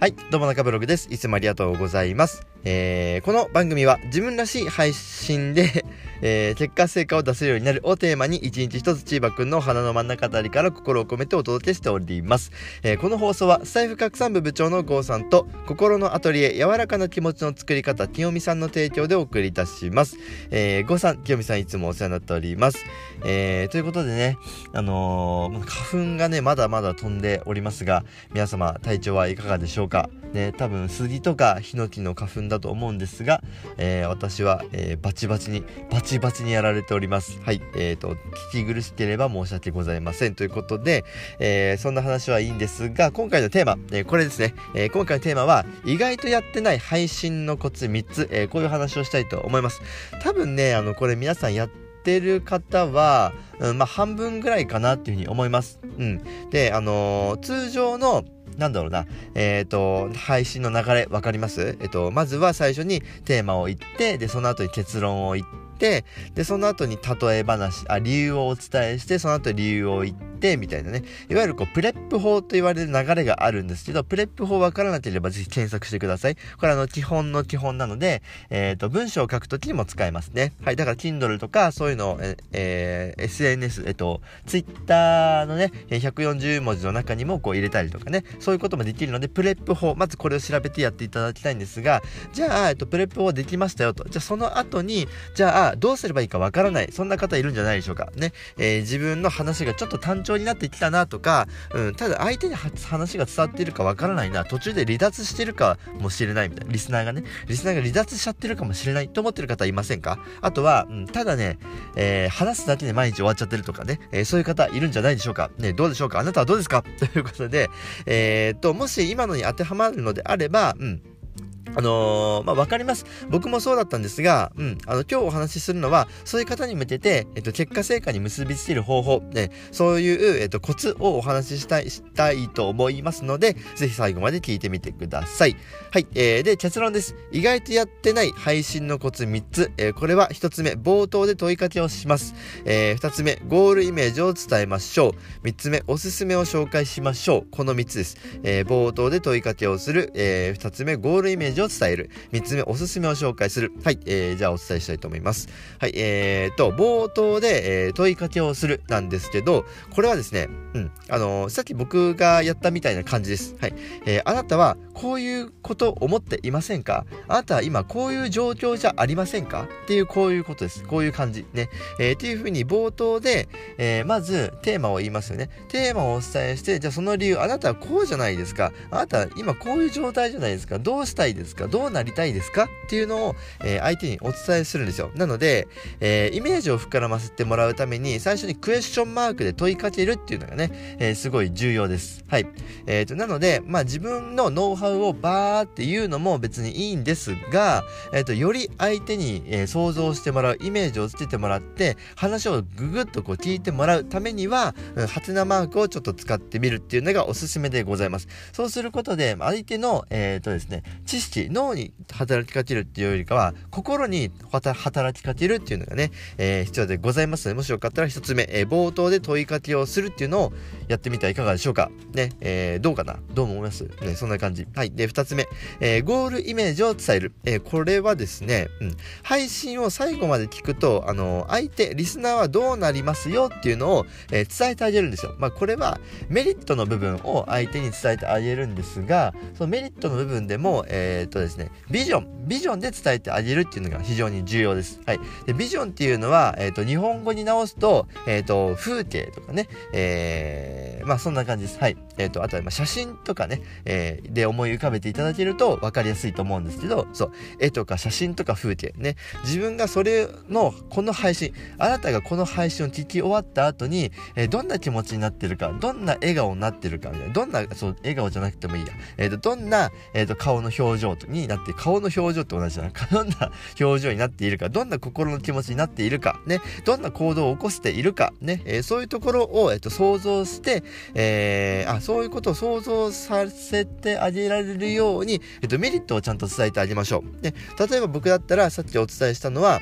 はい、どうも中ブログです。いつもありがとうございます。えー、この番組は自分らしい配信で えー、結果成果を出せるようになるをテーマに一日一つチーバくんの鼻の真ん中あたりから心を込めてお届けしております。えー、この放送は財布拡散部部長の郷さんと心のアトリエ柔らかな気持ちの作り方清美さんの提供でお送りいたします。えー、郷さん、清美さんいつもお世話になっております。えー、ということでね、あのー、花粉がね、まだまだ飛んでおりますが、皆様体調はいかがでしょうか？ね、多分杉とかヒノキの花粉だと思うんですが、えー、私は、えー、バチバチに、バチバチにやられております。はい。えっ、ー、と、聞き苦しければ申し訳ございません。ということで、えそんな話はいいんですが、今回のテーマ、えこれですね、え今回のテーマは、意外とやってない配信のコツ3つ、えこういう話をしたいと思います。多分ね、あの、これ皆さんやってる方は、うん、まあ、半分ぐらいかなっていうふうに思います。うん。で、あの、通常のなんだろうな、えっ、ー、と、配信の流れ分かります？えっ、ー、と、まずは最初にテーマを言って、で、その後に結論を言って、で、その後に例え話、あ、理由をお伝えして、その後理由を言って、みたいなね。いわゆるこう PREP 法と言われる流れがあるんですけど PREP 法わからなければぜひ検索してください。これあの基本の基本なので、えっ、ー、と文章を書くときにも使えますね。はいだから Kindle とかそういうのを、えー、SNS えっ、ー、と Twitter のね140文字の中にもこう入れたりとかね。そういうこともできるので PREP 法まずこれを調べてやっていただきたいんですがじゃあ、えっと、 PREP 法できましたよと。じゃあその後にじゃあどうすればいいかわからないそんな方いるんじゃないでしょうか。ね、えー、自分の話がちょっと単調になってきたなとか、うん、ただ相手に話が伝わっているかわからないな、途中で離脱してるかもしれないみたいな、リスナーがね、リスナーが離脱しちゃってるかもしれないと思ってる方いませんか？あとは、うん、ただね、えー、話すだけで毎日終わっちゃってるとかね、えー、そういう方いるんじゃないでしょうか？ね、どうでしょうか？あなたはどうですか？ということで、えー、っと、もし今のに当てはまるのであれば、うん、あのー、まあ、わかります。僕もそうだったんですが、うん、あの、今日お話しするのは、そういう方に向けて、えっと、結果成果に結びつける方法、ね、そういう、えっと、コツをお話ししたい、したいと思いますので、ぜひ最後まで聞いてみてください。はい、えー、で、結論です。意外とやってない配信のコツ3つ。えー、これは1つ目、冒頭で問いかけをします。えー、2つ目、ゴールイメージを伝えましょう。3つ目、おすすめを紹介しましょう。この3つです。えー、冒頭で問いかけをする。えー、2つ目、ゴールイメージを伝える。3つ目、おすすめを紹介する。はい、えー、じゃあお伝えしたいと思います。はい、えーと、冒頭で、えー、問いかけをするなんですけど、これはですね、うん、あのー、さっき僕がやったみたいな感じです。はい、えー、あなたはこういうこと思っていませんか？あなたは今こういう状況じゃありませんか？っていうこういうことです。こういう感じ。ね。えー、っていうふうに冒頭で、えー、まずテーマを言いますよね。テーマをお伝えして、じゃあその理由、あなたはこうじゃないですか？あなたは今こういう状態じゃないですか？どうしたいですか？どうなりたいですか？っていうのを、えー、相手にお伝えするんですよ。なので、えー、イメージを膨らませてもらうために、最初にクエスチョンマークで問いかけるっていうのがね、え、すごい重要です。はい。えっ、と、なので、まあ自分のノウハウをバーっていうのも別にいいんですが、えっ、と、より相手に、え想像してもらう、イメージをつけてもらって、話をぐぐっとこう聞いてもらうためには、ハテナマークをちょっと使ってみるっていうのがおすすめでございます。そうすることで、相手の、えっ、とですね、知識、脳に働きかけるっていうよりかは、心に働きかけるっていうのがね、えー、必要でございますので、もしよかったら一つ目、えー、冒頭で問いかけをするっていうのをやってみてはいかがでしょうか。ね、えー、どうかな？どう思います？ね、そんな感じ。はい。で、二つ目、えー、ゴールイメージを伝える。えー、これはですね、うん、配信を最後まで聞くと、あの相手、リスナーはどうなりますよっていうのを、え伝えてあげるんですよ。まあ、これはメリットの部分を相手に伝えてあげるんですが、そのメリットの部分でも、えっとですね、ビジョン、ビジョンで伝えてあげるっていうのが非常に重要です。はい。で、ビジョンっていうのは、えっ、と、日本語に直すと、えっ、と、風景とかね、えー、まあそんな感じです。はい。えっ、ー、と、あとは、ま写真とかね、えー、で思い浮かべていただけると分かりやすいと思うんですけど、そう、絵とか写真とか風景ね、自分がそれの、この配信、あなたがこの配信を聞き終わった後に、えー、どんな気持ちになってるか、どんな笑顔になってるかみたいな、どんな、そう、笑顔じゃなくてもいいや、えっ、と、どんな、えっ、と、顔の表情になって、顔の表情って同じじゃな。いか、どんな表情になっているか、どんな心の気持ちになっているか、ね、どんな行動を起こしているか、ね、え、そういうところを、えっと、想像して、えー、あ、そういうことを想像させてあげられるように、えっと、メリットをちゃんと伝えてあげましょう。で、例えば僕だったら、さっきお伝えしたのは、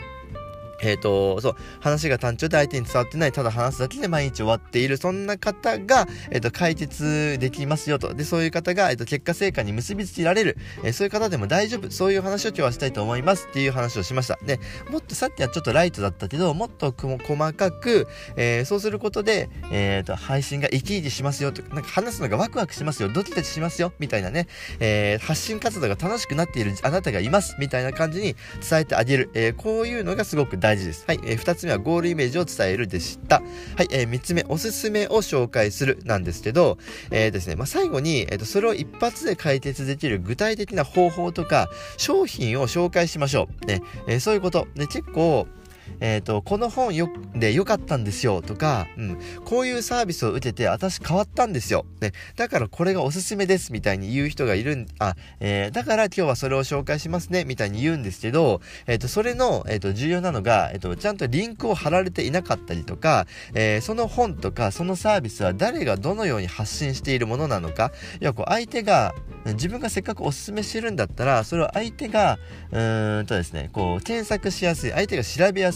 えっ、ー、と、そう、話が単調で相手に伝わってない、ただ話すだけで毎日終わっている、そんな方が、えっ、ー、と、解決できますよと。で、そういう方が、えっ、ー、と、結果成果に結びつけられる、えそういう方でも大丈夫、そういう話を今日はしたいと思いますっていう話をしました。で、もっとさっきはちょっとライトだったけど、もっと細かく、えそうすることで、えっ、と、配信が生き生きしますよと、なんか話すのがワクワクしますよ、ドキドキしますよ、みたいなね、え発信活動が楽しくなっているあなたがいます、みたいな感じに伝えてあげる、えこういうのがすごく大事。大事です。はい、えー、2つ目はゴールイメージを伝えるでした。はい、えー、3つ目、おすすめを紹介するなんですけど、えー、ですね、まあ、最後に、えーと、それを一発で解決できる具体的な方法とか、商品を紹介しましょう。ね、えー、そういうこと。で、結構、えっ、ー、と、この本よで良かったんですよとか、うん、こういうサービスを受けて私変わったんですよ。ね、だからこれがおすすめですみたいに言う人がいるん、あ、えー、だから今日はそれを紹介しますねみたいに言うんですけど、えっ、ー、と、それの、えっ、と、重要なのが、えっ、と、ちゃんとリンクを貼られていなかったりとか、えその本とかそのサービスは誰がどのように発信しているものなのか、要はこう相手が、自分がせっかくおすすめしてるんだったら、それを相手が、うんとですね、こう、検索しやすい、相手が調べやすい、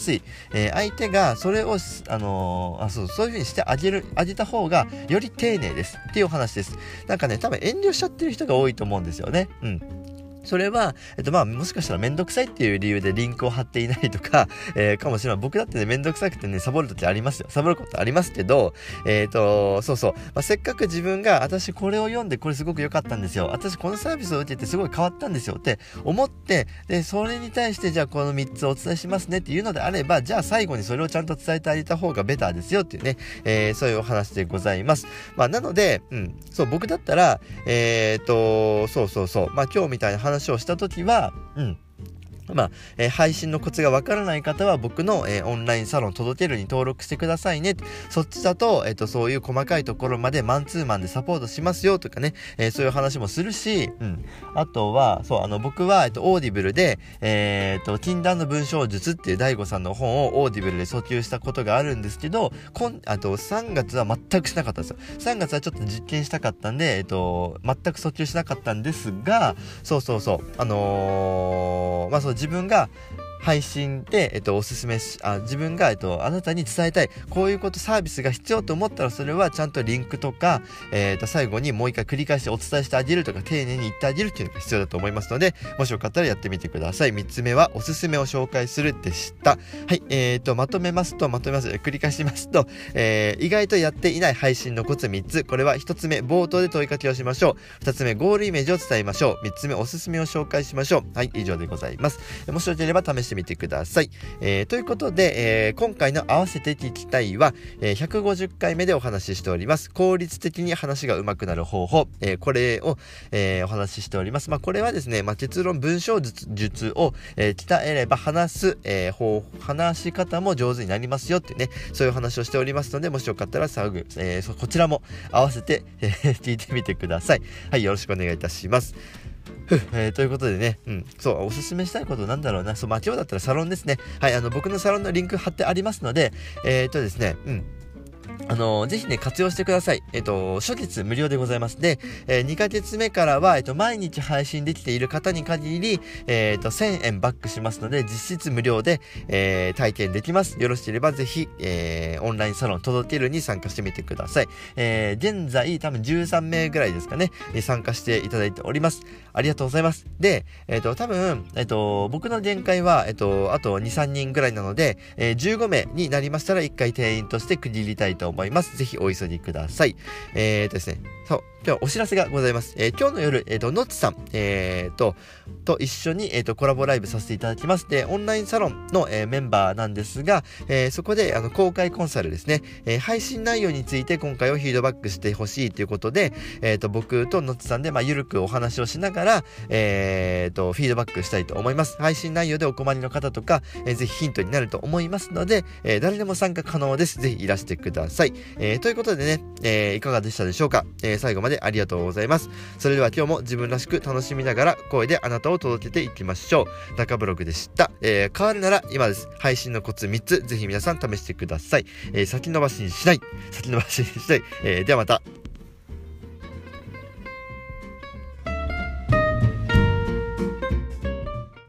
えー、相手がそれを、あのー、あそう、そういう風にしてあげる、あげた方が、より丁寧ですっていうお話です。なんかね、多分遠慮しちゃってる人が多いと思うんですよね。うん。それは、えっとまあ、もしかしたらめんどくさいっていう理由でリンクを貼っていないとか、えー、かもしれない。僕だってね、めんどくさくてね、サボるときありますよ。サボることありますけど、えっ、ー、と、そうそう。まあ、せっかく自分が、私これを読んでこれすごく良かったんですよ。私このサービスを受けてすごい変わったんですよって思って、で、それに対してじゃあこの3つお伝えしますねっていうのであれば、じゃあ最後にそれをちゃんと伝えてあげた方がベターですよっていうね、えー、そういうお話でございます。まあ、なので、うん、そう、僕だったら、えっ、ー、と、そうそうそう、まあ今日みたいな話話をした時、は、うん、まあ、えー、配信のコツがわからない方は僕の、えー、オンラインサロン届けるに登録してくださいね。そっちだと、えっ、ー、と、そういう細かいところまでマンツーマンでサポートしますよとかね、えそういう話もするし、うん。あとは、そう、あの、僕は、えっと、オーディブルで、えっと、禁断の文章術っていう DaiGoさんの本をオーディブルで訴求したことがあるんですけど、こん、あと、3月は全くしなかったんですよ。3月はちょっと実験したかったんで、えっと、全く訴求しなかったんですが、そうそうそう、あの、まあそう、自分が、配信で、えっと、おすすめし、あ、自分が、えっと、あなたに伝えたい、こういうこと、サービスが必要と思ったら、それはちゃんとリンクとか、えっと、最後にもう一回繰り返してお伝えしてあげるとか、丁寧に言ってあげるっていうのが必要だと思いますので、もしよかったらやってみてください。3つ目は、おすすめを紹介するでした。はい、えっ、と、まとめますと、まとめます。繰り返しますと、えー、意外とやっていない配信のコツ3つ。これは1つ目、冒頭で問いかけをしましょう。2つ目、ゴールイメージを伝えましょう。3つ目、おすすめを紹介しましょう。はい、以上でございます。もしよければ試しててみてください。えー、ということで、えー、今回の合わせて聞きたいは、えー、150回目でお話ししております。効率的に話が上手くなる方法。えこれを、えお話ししております。まあ、これはですね、まあ、結論文章術を、え鍛えれば話す、え方話し方も上手になりますよってね、そういう話をしておりますので、もしよかったらサグ、えこちらも合わせて、え聞いてみてください。はい、よろしくお願いいたします。えー、ということでね、うん、そう、おすすめしたいことなんだろうな。そう、まあ今日だったらサロンですね。はい、あの、僕のサロンのリンク貼ってありますので、えっ、とですね、うん。あの、ぜひね、活用してください。えっ、と、初月無料でございます。で、えー、2ヶ月目からは、えっ、と、毎日配信できている方に限り、えっ、と、1000円バックしますので、実質無料で、え体験できます。よろしければぜひ、えオンラインサロン届けるに参加してみてください。え現在、多分13名ぐらいですかね、参加していただいております。ありがとうございます。で、えっ、と、多分、えっ、と、僕の限界は、えっ、と、あと2、3人ぐらいなので、え15名になりましたら1回定員として区切りたいと思います。思いますぜひお急ぎください。えーとですね、そう、今日はお知らせがございます。えー、今日の夜、えっ、ー、と、のっちさん、えー、と、と一緒に、えっ、ー、と、コラボライブさせていただきます。で、オンラインサロンの、えー、メンバーなんですが、えー、そこで、あの、公開コンサルですね、えー、配信内容について今回はフィードバックしてほしいということで、えっ、と、僕とのっちさんで、まあ、ゆるくお話をしながら、えっ、と、フィードバックしたいと思います。配信内容でお困りの方とか、えー、ぜひヒントになると思いますので、えー、誰でも参加可能です。ぜひいらしてください。えー、ということでね、えー、いかがでしたでしょうか、えー、最後までありがとうございます。それでは今日も自分らしく楽しみながら声であなたを届けていきましょう。中ブログでした。えー、変わるなら今です。配信のコツ3つ、ぜひ皆さん試してください。え、先延ばしにしない。先延ばしにしない。え、ではまた。